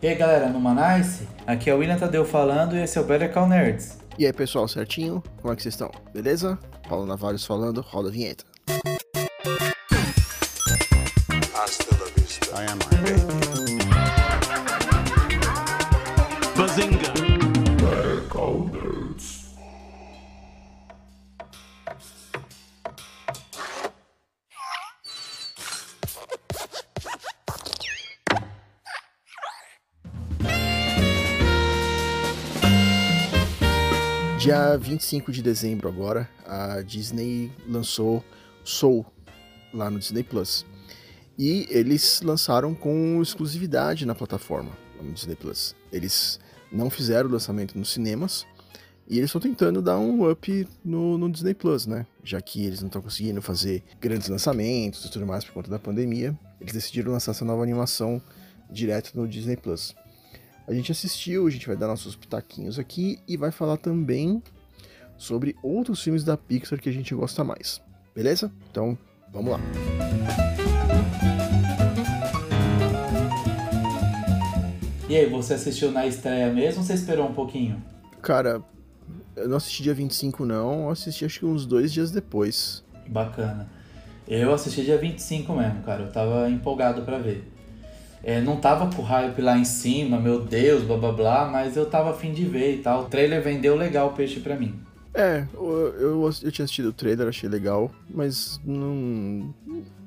E aí galera, no Manice, aqui é o William Tadeu falando e esse é o Better Call Nerds. E aí pessoal, certinho? Como é que vocês estão? Beleza? Paulo Navalhos falando, roda a vinheta. Hasta la vista. I am Dia 25 de dezembro agora, a Disney lançou Soul lá no Disney Plus. E eles lançaram com exclusividade na plataforma, no Disney Plus. Eles não fizeram o lançamento nos cinemas e eles estão tentando dar um up no, no Disney Plus, né? Já que eles não estão conseguindo fazer grandes lançamentos e tudo mais por conta da pandemia, eles decidiram lançar essa nova animação direto no Disney Plus. A gente assistiu, a gente vai dar nossos pitaquinhos aqui e vai falar também sobre outros filmes da Pixar que a gente gosta mais. Beleza? Então, vamos lá. E aí, você assistiu na estreia mesmo ou você esperou um pouquinho? Cara, eu não assisti dia 25 não, eu assisti acho que uns dois dias depois. Bacana. Eu assisti dia 25 mesmo, cara. Eu tava empolgado pra ver. É, não tava com hype lá em cima, meu Deus, blá blá blá, mas eu tava afim de ver e tal. O trailer vendeu legal o peixe pra mim. É, eu, eu, eu tinha assistido o trailer, achei legal, mas não,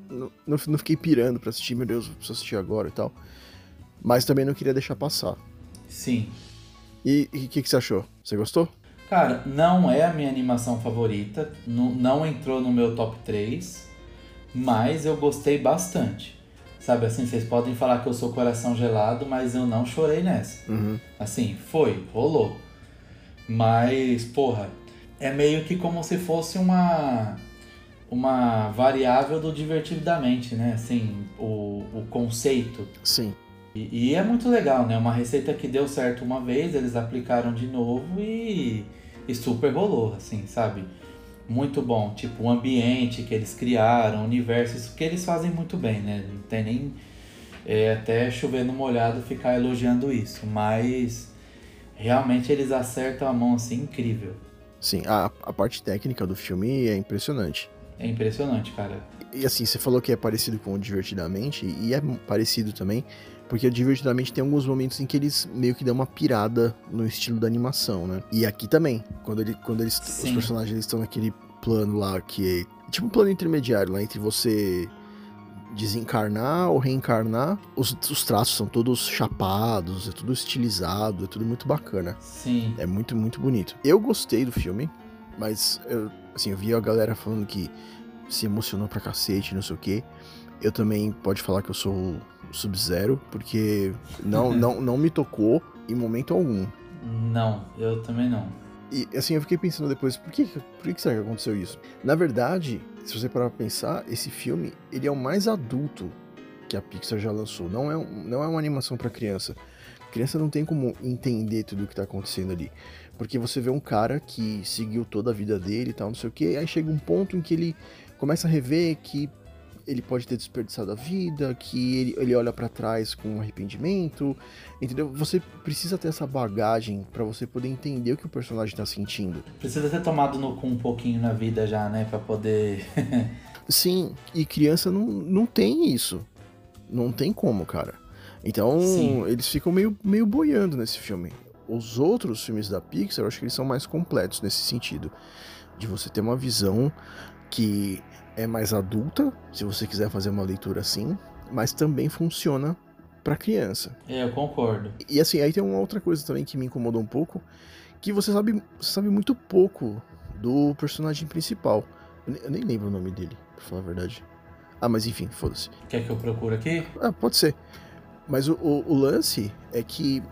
não, não, fiquei pirando pra assistir, meu Deus, preciso assistir agora e tal. Mas também não queria deixar passar. Sim. E o que, que você achou? Você gostou? Cara, não é a minha animação favorita, não, não entrou no meu top 3, mas eu gostei bastante. Sabe assim, vocês podem falar que eu sou coração gelado, mas eu não chorei nessa. Uhum. Assim, foi, rolou. Mas, porra, é meio que como se fosse uma uma variável do divertidamente, né? Assim, o, o conceito. Sim. E, e é muito legal, né? Uma receita que deu certo uma vez, eles aplicaram de novo e, e super rolou, assim, sabe? Muito bom. Tipo, o ambiente que eles criaram, o universo, isso que eles fazem muito bem, né? Não tem nem é, até chover no molhado ficar elogiando isso. Mas realmente eles acertam a mão assim, incrível. Sim, a, a parte técnica do filme é impressionante. É impressionante, cara. E assim, você falou que é parecido com o Divertidamente, e é parecido também, porque o Divertidamente tem alguns momentos em que eles meio que dão uma pirada no estilo da animação, né? E aqui também, quando, ele, quando eles, os personagens eles estão naquele plano lá que é tipo um plano intermediário lá entre você desencarnar ou reencarnar, os, os traços são todos chapados, é tudo estilizado, é tudo muito bacana. Sim. É muito, muito bonito. Eu gostei do filme, mas eu, assim, eu vi a galera falando que se emocionou pra cacete, não sei o quê. Eu também pode falar que eu sou Sub-Zero, porque não, não, não me tocou em momento algum. Não, eu também não. E assim, eu fiquei pensando depois, por que, por que será que aconteceu isso? Na verdade, se você parar pra pensar, esse filme, ele é o mais adulto que a Pixar já lançou. Não é, não é uma animação pra criança. Criança não tem como entender tudo o que tá acontecendo ali. Porque você vê um cara que seguiu toda a vida dele e tal, não sei o que, aí chega um ponto em que ele começa a rever que ele pode ter desperdiçado a vida, que ele, ele olha pra trás com arrependimento, entendeu? Você precisa ter essa bagagem pra você poder entender o que o personagem tá sentindo. Precisa ter tomado no cu um pouquinho na vida já, né? Pra poder. Sim, e criança não, não tem isso. Não tem como, cara. Então, Sim. eles ficam meio, meio boiando nesse filme. Os outros filmes da Pixar, eu acho que eles são mais completos nesse sentido. De você ter uma visão que é mais adulta, se você quiser fazer uma leitura assim, mas também funciona pra criança. É, eu concordo. E assim, aí tem uma outra coisa também que me incomodou um pouco, que você sabe, você sabe muito pouco do personagem principal. Eu nem, eu nem lembro o nome dele, pra falar a verdade. Ah, mas enfim, foda-se. Quer que eu procure aqui? Ah, pode ser. Mas o, o- o lance é que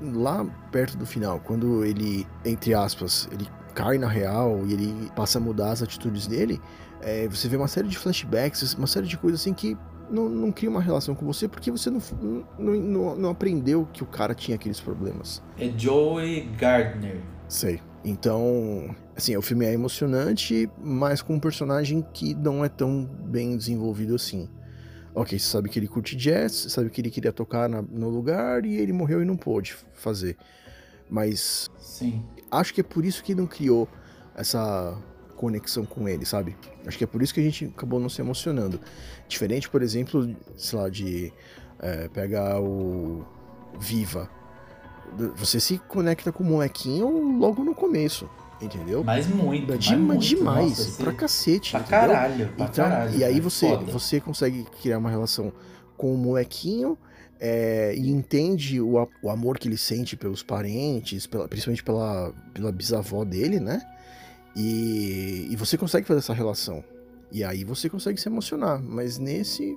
lá perto do final, quando ele, entre aspas, ele cai na real e ele passa a mudar as atitudes dele, é, você vê uma série de flashbacks, uma série de coisas assim que não, não cria uma relação com você porque você não, não, não, não aprendeu que o cara tinha aqueles problemas. É Joey Gardner. Sei. Então, assim, o filme é emocionante, mas com um personagem que não é tão bem desenvolvido assim. Ok, você sabe que ele curte jazz, você sabe que ele queria tocar na- no lugar e ele morreu e não pôde fazer. Mas Sim. acho que é por isso que não criou essa conexão com ele, sabe? Acho que é por isso que a gente acabou não se emocionando. Diferente, por exemplo, sei lá, de é, pegar o Viva. Você se conecta com o molequinho logo no começo, entendeu? Mas muito, É mas de- muito. demais, Nossa, assim, pra cacete, Pra entendeu? caralho, pra Então, caralho. e aí cara, você, foda. você consegue criar uma relação com o molequinho é, e entende o, o amor que ele sente pelos parentes, pela- principalmente pela, pela bisavó dele, né? E, e você consegue fazer essa relação. E aí você consegue se emocionar. Mas nesse.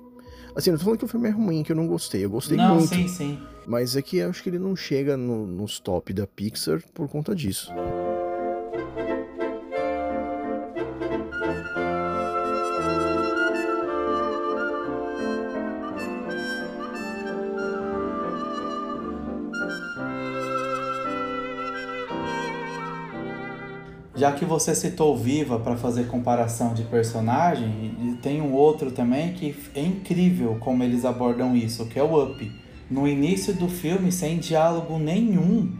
Assim, eu não tô falando que o filme é ruim, que eu não gostei. Eu gostei Não, muito. sim, sim. Mas é que eu acho que ele não chega no- nos top da Pixar por conta disso. Já que você citou Viva para fazer comparação de personagem, tem um outro também que é incrível como eles abordam isso, que é o Up. No início do filme, sem diálogo nenhum,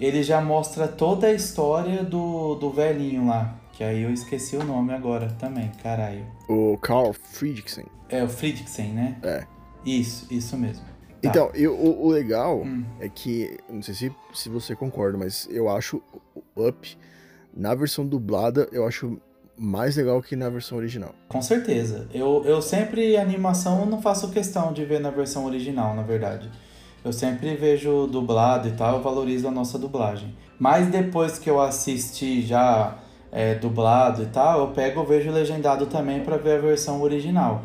ele já mostra toda a história do, do velhinho lá. Que aí eu esqueci o nome agora também, caralho. O Carl Friedrichsen. É o Friedrichsen, né? É. Isso, isso mesmo. Tá. Então, eu, o, o legal Hum. é que, não sei se, se você concorda, mas eu acho o Up, na versão dublada, eu acho mais legal que na versão original. Com certeza. Eu, eu sempre, animação, não faço questão de ver na versão original, na verdade. Eu sempre vejo dublado e tal, eu valorizo a nossa dublagem. Mas depois que eu assisti já é, dublado e tal, eu pego e vejo legendado também para ver a versão original.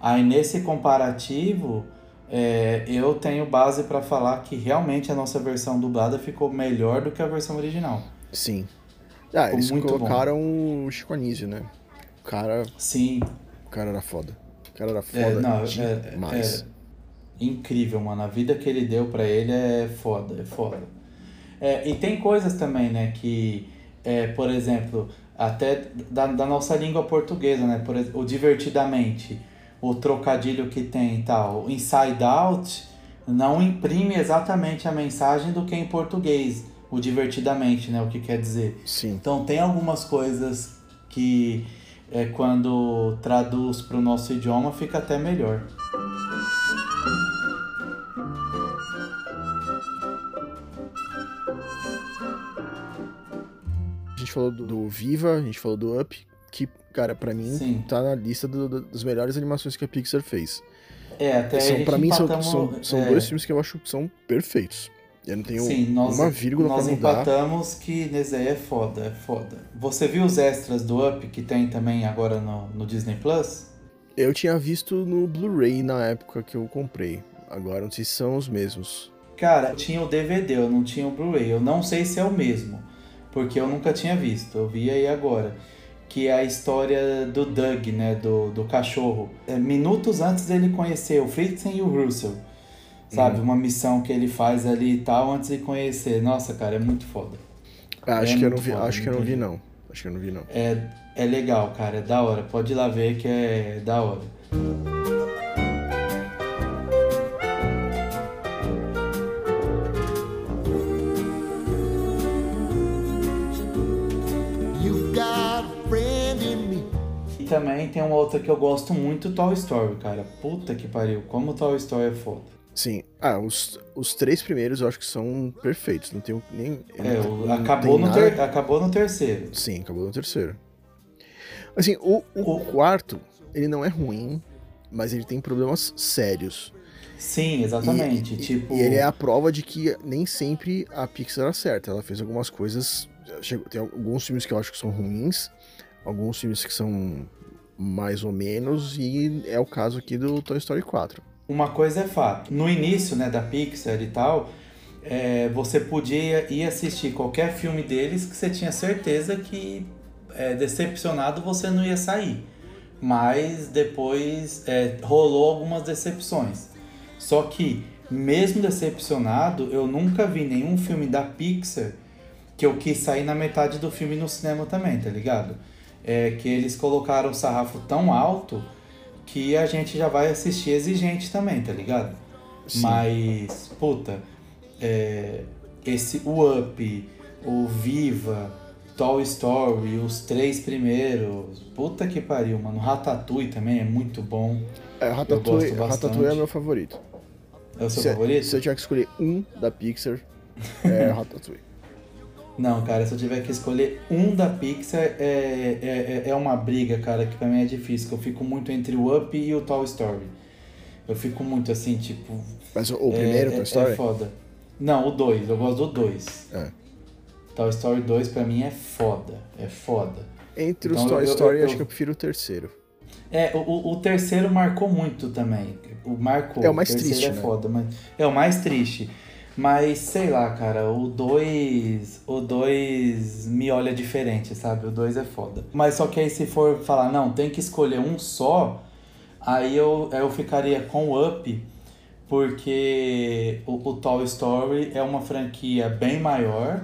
Aí nesse comparativo, é, eu tenho base para falar que realmente a nossa versão dublada ficou melhor do que a versão original. Sim. Ah, Ficou eles muito colocaram o Chico Anísio, né? O cara, Sim, o cara era foda. O cara era É, foda não, demais. é- incrível, mano. A vida que ele deu pra ele é foda, é foda. É, e tem coisas também, né, que, é, por exemplo, até da, da nossa língua portuguesa, né, por o divertidamente, o trocadilho que tem e tal, o inside out não imprime exatamente a mensagem do que em português, o divertidamente, né, o que quer dizer. Sim. Então tem algumas coisas que é, quando traduz para o nosso idioma fica até melhor. A gente falou do, do Viva, a gente falou do Up, que, cara, pra mim, Sim. tá na lista do- do- das melhores animações que a Pixar fez. É, até são, pra mim, são, empatamos, são, são é, dois filmes que eu acho que são perfeitos. Eu não tenho Sim, nós, uma vírgula nós pra mudar. empatamos que aí é foda, é foda. Você viu os extras do Up que tem também agora no, no Disney Plus? Eu tinha visto no Blu-ray na época que eu comprei. Agora não sei se são os mesmos. Cara, tinha o DVD, eu não tinha o Blu-ray. Eu não sei se é o mesmo, porque eu nunca tinha visto. Eu vi aí agora. Que é a história do Doug, né? Do, do cachorro. É, minutos antes dele conhecer o Fritzen e o Russell. Sabe? Uhum. Uma missão que ele faz ali e tal antes de conhecer. Nossa, cara, é muito foda. Ah, acho É que eu não muito vi, foda, acho que eu não vi não. Acho que eu não vi não. É, é legal, cara. É da hora. Pode ir lá ver que é da hora. E também tem uma outra que eu gosto muito, Toy Story, cara. Puta que pariu. Como Toy Story é foda. Sim. Ah, os, os três primeiros eu acho que são perfeitos. Não tenho nem. É, não- não acabou, tem no ter- acabou no terceiro. Sim, acabou no terceiro. Assim, o, o O- quarto, ele não é ruim, mas ele tem problemas sérios. Sim, exatamente. E, tipo. e ele é a prova de que nem sempre a Pixar acerta. Ela fez algumas coisas. Tem alguns filmes que eu acho que são ruins, alguns filmes que são mais ou menos, e é o caso aqui do Toy Story 4. Uma coisa é fato. No início, né, da Pixar e tal, é, você podia ir assistir qualquer filme deles que você tinha certeza que é, decepcionado você não ia sair. Mas depois é, rolou algumas decepções. Só que, mesmo decepcionado, eu nunca vi nenhum filme da Pixar que eu quis sair na metade do filme no cinema também, tá ligado? É que eles colocaram o sarrafo tão alto que a gente já vai assistir exigente também, tá ligado? Sim. Mas, puta, é, esse o Up, o Viva, Toy Story, os três primeiros, puta que pariu, mano. Ratatouille também é muito bom. É, Ratatouille. Ratatouille é meu favorito. É o seu se, favorito? se eu tiver que escolher um da Pixar, é Ratatouille. Não, cara, se eu tiver que escolher um da Pixar, é, é, é- é uma briga, cara, que pra mim é difícil. Eu fico muito entre o Up e o Toy Story. Eu fico muito assim, tipo. Mas o, o é- primeiro, é, Toy Story? É foda. Não, o 2, eu gosto do 2. É. Toy Story 2 pra mim é foda. É foda. Entre Então, os Toy eu- eu- Story, eu- acho que eu prefiro o terceiro. É, o, o- o terceiro marcou muito também. O marcou. É o mais terceiro triste, é né? foda, mas é o mais triste. Mas sei lá, cara, o 2, o 2 me olha diferente, sabe? O 2 é foda. Mas só que aí se for falar, não, tem que escolher um só, aí eu, eu ficaria com o Up, porque o, o Toy Story é uma franquia bem maior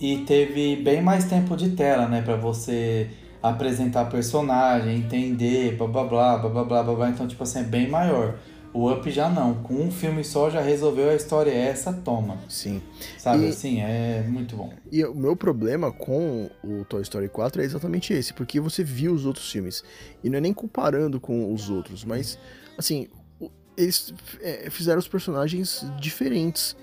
e teve bem mais tempo de tela, né, Pra você apresentar personagem, entender, blá blá blá, blá blá blá, blá, então tipo assim, é bem maior. O Up já não, com um filme só já resolveu a história é essa, toma. Sim. Sabe E- assim, é muito bom. E o meu problema com o Toy Story 4 é exatamente esse, porque você viu os outros filmes. E não é nem comparando com os outros, mas, assim, eles é, fizeram os personagens diferentes.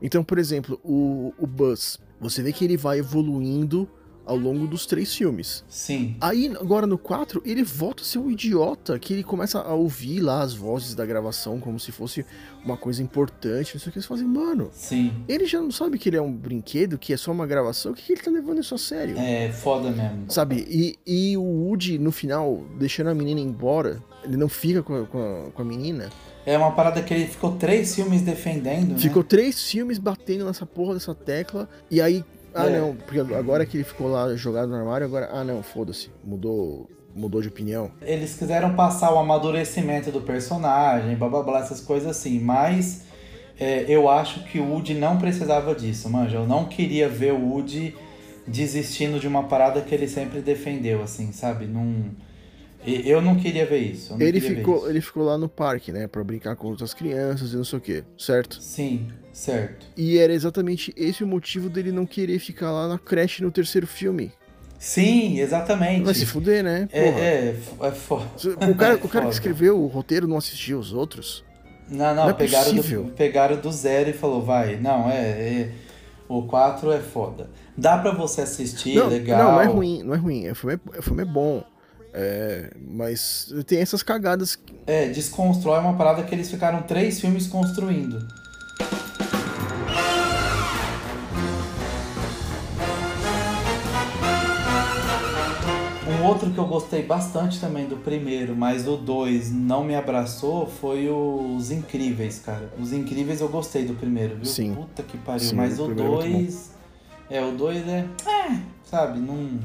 Então, por exemplo, o, o Buzz, você vê que ele vai evoluindo ao longo dos três filmes. Sim, Aí, agora no 4, ele volta a ser um idiota, que ele começa a ouvir lá as vozes da gravação como se fosse uma coisa importante, não sei o que. Eles fazem, mano, sim. ele já não sabe que ele é um brinquedo, que é só uma gravação, o que, que ele tá levando isso a sério? É foda mesmo. Sabe? E, e o Woody, no final, deixando a menina embora, ele não fica com a, com a, com a menina. É uma parada que ele ficou três filmes defendendo, né? Ficou três filmes batendo nessa porra dessa tecla, e aí, ah É. não, porque agora que ele ficou lá jogado no armário, agora, ah não, foda-se, mudou, mudou de opinião. Eles quiseram passar o amadurecimento do personagem, blá blá blá, essas coisas assim, mas é, eu acho que o Woody não precisava disso, manja. Eu não queria ver o Woody desistindo de uma parada que ele sempre defendeu, assim, sabe? Não... Eu não queria ver isso. Ele ficou, isso. ele ficou lá no parque, né, pra brincar com outras crianças e não sei o que, certo? Sim, certo. E era exatamente esse o motivo dele não querer ficar lá na creche no terceiro filme. Sim, exatamente. Vai se fuder, né? é, é, é foda. O cara, o cara que escreveu o roteiro não assistiu os outros? Não, não, Não é pegaram, possível. do, pegaram do zero e falou, vai, não, é, é- o 4 é foda. Dá pra você assistir, não, legal. não, não é ruim, não é ruim. O filme é, o filme é bom. É, mas tem essas cagadas. É, desconstrói uma parada que eles ficaram três filmes construindo. Um outro que eu gostei bastante também do primeiro, mas o 2 não me abraçou, foi Os Incríveis, cara. Os Incríveis eu gostei do primeiro, viu? Sim. Puta que pariu. Sim, mas o o primeiro é muito 2. É, o 2 é. É, sabe, não.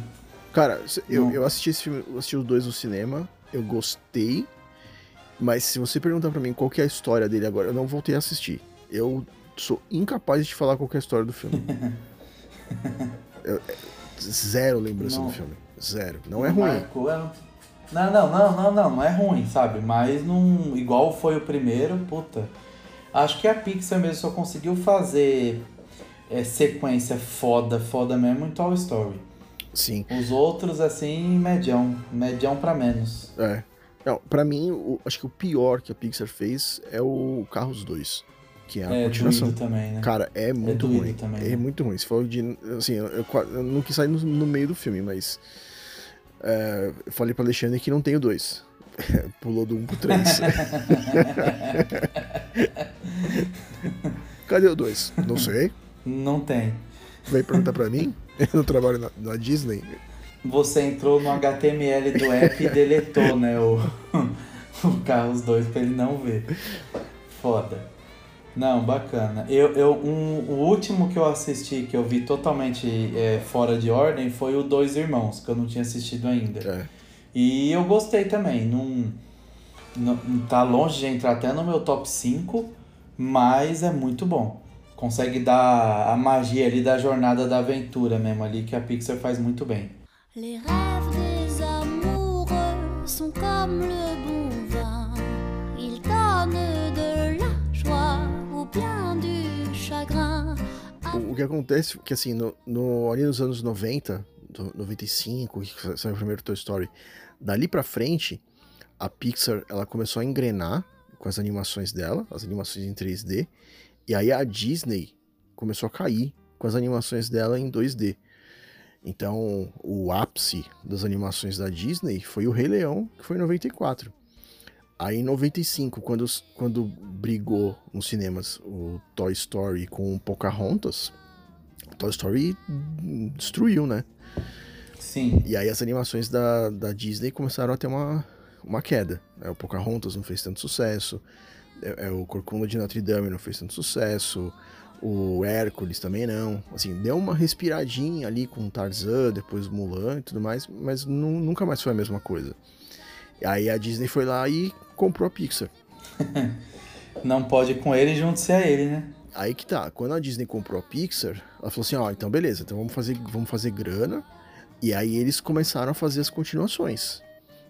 Cara, eu, Não. eu assisti esse filme, eu assisti os dois no cinema, eu gostei. Mas se você perguntar pra mim qual que é a história dele agora, eu não voltei a assistir. Eu sou incapaz de falar qual é a história do filme. Eu- é, zero lembrança Não. do filme. Zero. Não é ruim. marcou, é- Não, não, não, não, não, não é ruim, sabe? Mas não. Igual foi o primeiro, puta. Acho que a Pixar mesmo só conseguiu fazer é, sequência foda, foda mesmo em Toy Story. Sim. Os outros, assim, medião. Medião pra menos. É. Não, pra mim, o- acho que o pior que a Pixar fez é o Carros 2. Que é a É, continuação. doído também, né? Cara, é muito doído ruim. também, é né? muito ruim. Se for de. Assim, eu, eu eu não quis sair no, no meio do filme, mas. é, eu falei pra Alexandre que não tem o 2. Pulou do 1 um pro 3. Cadê o 2? Não sei. Não tem. Veio perguntar pra mim. Eu não trabalho na, na Disney. Você entrou no HTML do app e deletou, né? O, o Carros 2 pra ele não ver. Foda. Não, bacana. Eu, eu, um, o último que eu assisti, que eu vi totalmente é, fora de ordem, foi o Dois Irmãos, que eu não tinha assistido ainda. É. E eu gostei também. Não, não, tá longe de entrar até no meu top 5, mas é muito bom consegue dar a magia ali da jornada da aventura mesmo ali que a Pixar faz muito bem. Les rêves des amoureux sont comme le bon vin, de la joie ou bien du chagrin. O que acontece é que assim, no, no ali nos anos 90, 95, que saiu o primeiro Toy Story, dali para frente, a Pixar ela começou a engrenar com as animações dela, as animações em 3D, e aí a Disney começou a cair com as animações dela em 2D. Então, o ápice das animações da Disney foi o Rei Leão, que foi em 94. Aí em 95, quando, quando brigou nos cinemas o Toy Story com o Pocahontas, o Toy Story destruiu, né? Sim. E aí as animações da, da Disney começaram a ter uma, uma queda. né? O Pocahontas não fez tanto sucesso, é, é, o Corcunda de Notre Dame não fez tanto sucesso, o Hércules também não. Assim, deu uma respiradinha ali com Tarzan, depois Mulan e tudo mais, mas nu- nunca mais foi a mesma coisa. E aí a Disney foi lá e comprou a Pixar. Não pode ir com ele junto-se a ele, né? Aí que tá, quando a Disney comprou a Pixar, ela falou assim, ó, então beleza, então vamos fazer, vamos fazer grana. E aí eles começaram a fazer as continuações.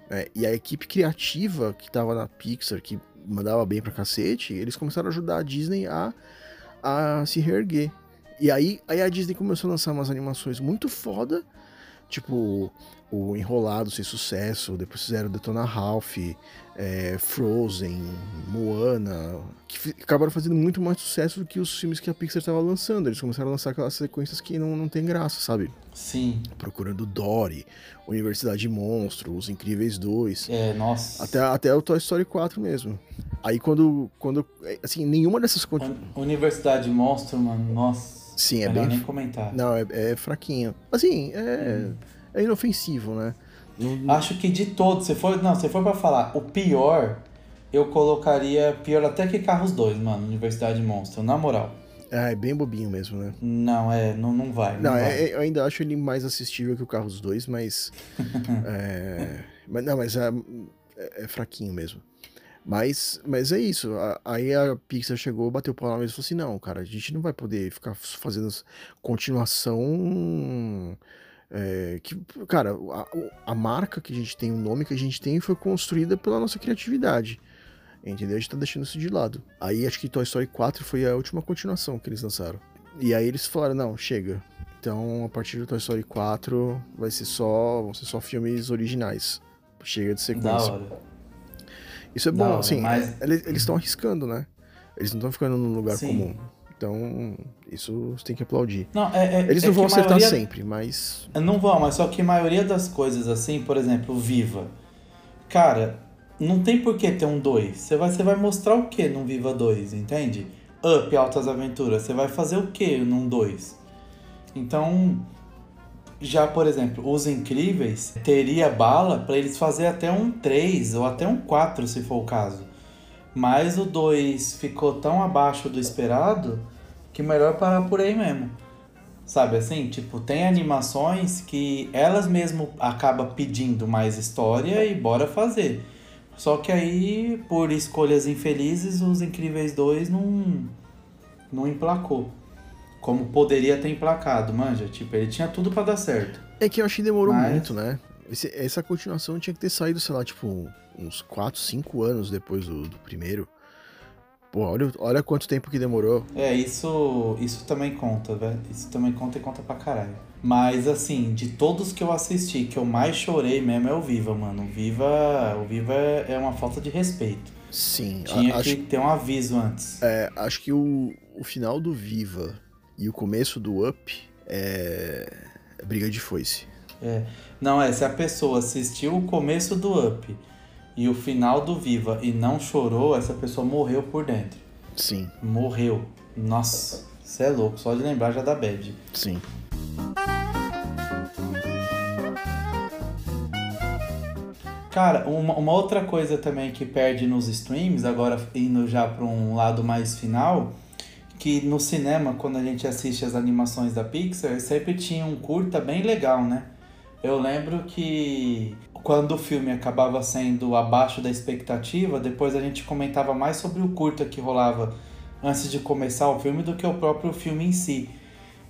né? E a equipe criativa que tava na Pixar, que mandava bem pra cacete, eles começaram a ajudar a Disney a, a se reerguer. E aí, aí a Disney começou a lançar umas animações muito foda, tipo o Enrolado sem sucesso, depois fizeram Detona Ralph, é, Frozen, Moana, que acabaram fazendo muito mais sucesso do que os filmes que a Pixar estava lançando. Eles começaram a lançar aquelas sequências que não, não tem graça, sabe? Sim. Procurando Dory, Universidade Monstro, Os Incríveis 2. É, nossa. Até, até o Toy Story 4 mesmo. Aí quando, quando. Assim, nenhuma dessas. Universidade Monstro, mano, nossa. Sim, é Melhor bem. nem comentar. Não, é, é fraquinho. Assim, é, é inofensivo, né? Não- Acho que de todos, se for, não, se for pra falar, o pior, eu colocaria pior até que Carros 2, mano, Universidade Monstro, na moral. é, é bem bobinho mesmo, né? Não, é, não, não vai. Não, Não, vai. é- é- eu ainda acho ele mais assistível que o Carros 2, mas. é, mas não, mas é, é- é fraquinho mesmo. Mas, mas é isso. Aí a Pixar chegou, bateu o pau na mesa e falou assim: não, cara, a gente não vai poder ficar fazendo continuação. é, que, cara, a, a marca que a gente tem, o nome que a gente tem foi construída pela nossa criatividade. Entendeu? A gente tá deixando isso de lado. Aí acho que Toy Story 4 foi a última continuação que eles lançaram. E aí eles falaram, não, chega. Então, a partir do Toy Story 4, vai ser só, vão ser só filmes originais. Chega de Da sequência. hora. Isso é bom, hora, assim, mas- é- eles estão arriscando, né? Eles não estão ficando num lugar Sim. comum. Então, isso você tem que aplaudir. Não, é, é, Eles é não vão acertar maioria- sempre, mas. Não vão, mas só que a maioria das coisas assim, por exemplo, Viva. Cara, não tem por que ter um 2. Você vai, você vai mostrar o que num Viva 2, entende? Up, Altas Aventuras. Você vai fazer o que num 2? Então, já por exemplo, Os Incríveis teria bala pra eles fazer até um 3 ou até um 4, se for o caso. Mas o 2 ficou tão abaixo do esperado que melhor parar por aí mesmo. Sabe assim? Tipo, tem animações que elas mesmo acabam pedindo mais história e bora fazer. Só que aí, por escolhas infelizes, os Incríveis 2 não, não emplacou. Como poderia ter emplacado, manja. Tipo, ele tinha tudo pra dar certo. É que eu acho que demorou Mas- muito, né? Esse- essa continuação tinha que ter saído, sei lá, tipo, uns 4, 5 anos depois do, do primeiro. Pô, olha, olha quanto tempo que demorou. É, isso, isso também conta, velho. Isso também conta e conta pra caralho. Mas assim, de todos que eu assisti, que eu mais chorei mesmo é o Viva, mano. O Viva, o Viva é uma falta de respeito. Sim, a- Tinha acho, que ter um aviso antes. é, acho que o, o final do Viva e o começo do Up é, briga de foice. É. Não, é, se a pessoa assistiu o começo do Up e o final do Viva e não chorou, essa pessoa morreu por dentro. Sim, Morreu. Nossa, você é louco, só de lembrar já dá bad. sim. Cara, uma, uma outra coisa também que perde nos streams, agora indo já para um lado mais final, que no cinema, quando a gente assiste as animações da Pixar, sempre tinha um curta bem legal, né? Eu lembro que quando o filme acabava sendo abaixo da expectativa, depois a gente comentava mais sobre o curta que rolava antes de começar o filme do que o próprio filme em si.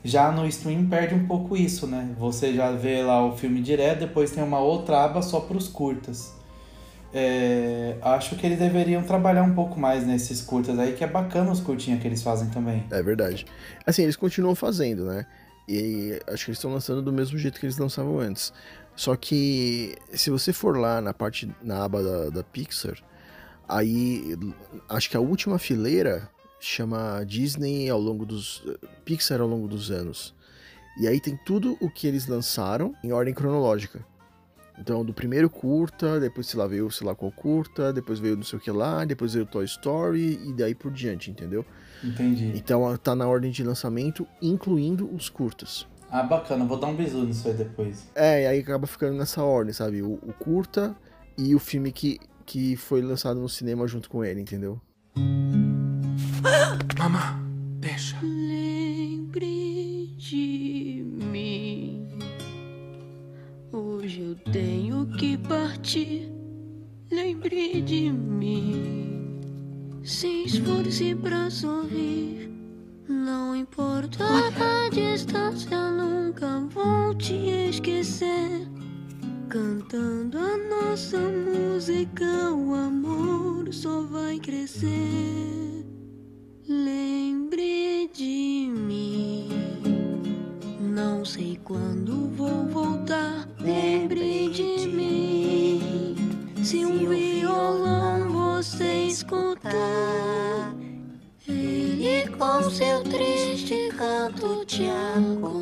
Já no stream perde um pouco isso, né? Você já vê lá o filme direto, depois tem uma outra aba só para os curtas. É, acho que eles deveriam trabalhar um pouco mais nesses curtas aí, que é bacana os curtinhos que eles fazem também. É verdade. Assim, eles continuam fazendo, né? E acho que eles estão lançando do mesmo jeito que eles lançavam antes. Só que se você for lá na parte na aba da, da Pixar, aí acho que a última fileira chama Disney ao longo dos Pixar ao longo dos anos. E aí tem tudo o que eles lançaram em ordem cronológica. Então, do primeiro curta, depois, sei lá, veio, sei lá, qual curta, depois veio não sei o que lá, depois veio Toy Story e daí por diante, entendeu? Entendi. Então, tá na ordem de lançamento, incluindo os curtas. Ah, bacana, vou dar um bisu nisso aí depois. É, e aí acaba ficando nessa ordem, sabe? O, o curta e o filme que, que foi lançado no cinema junto com ele, entendeu? Mamá, seu triste canto te acompanhará.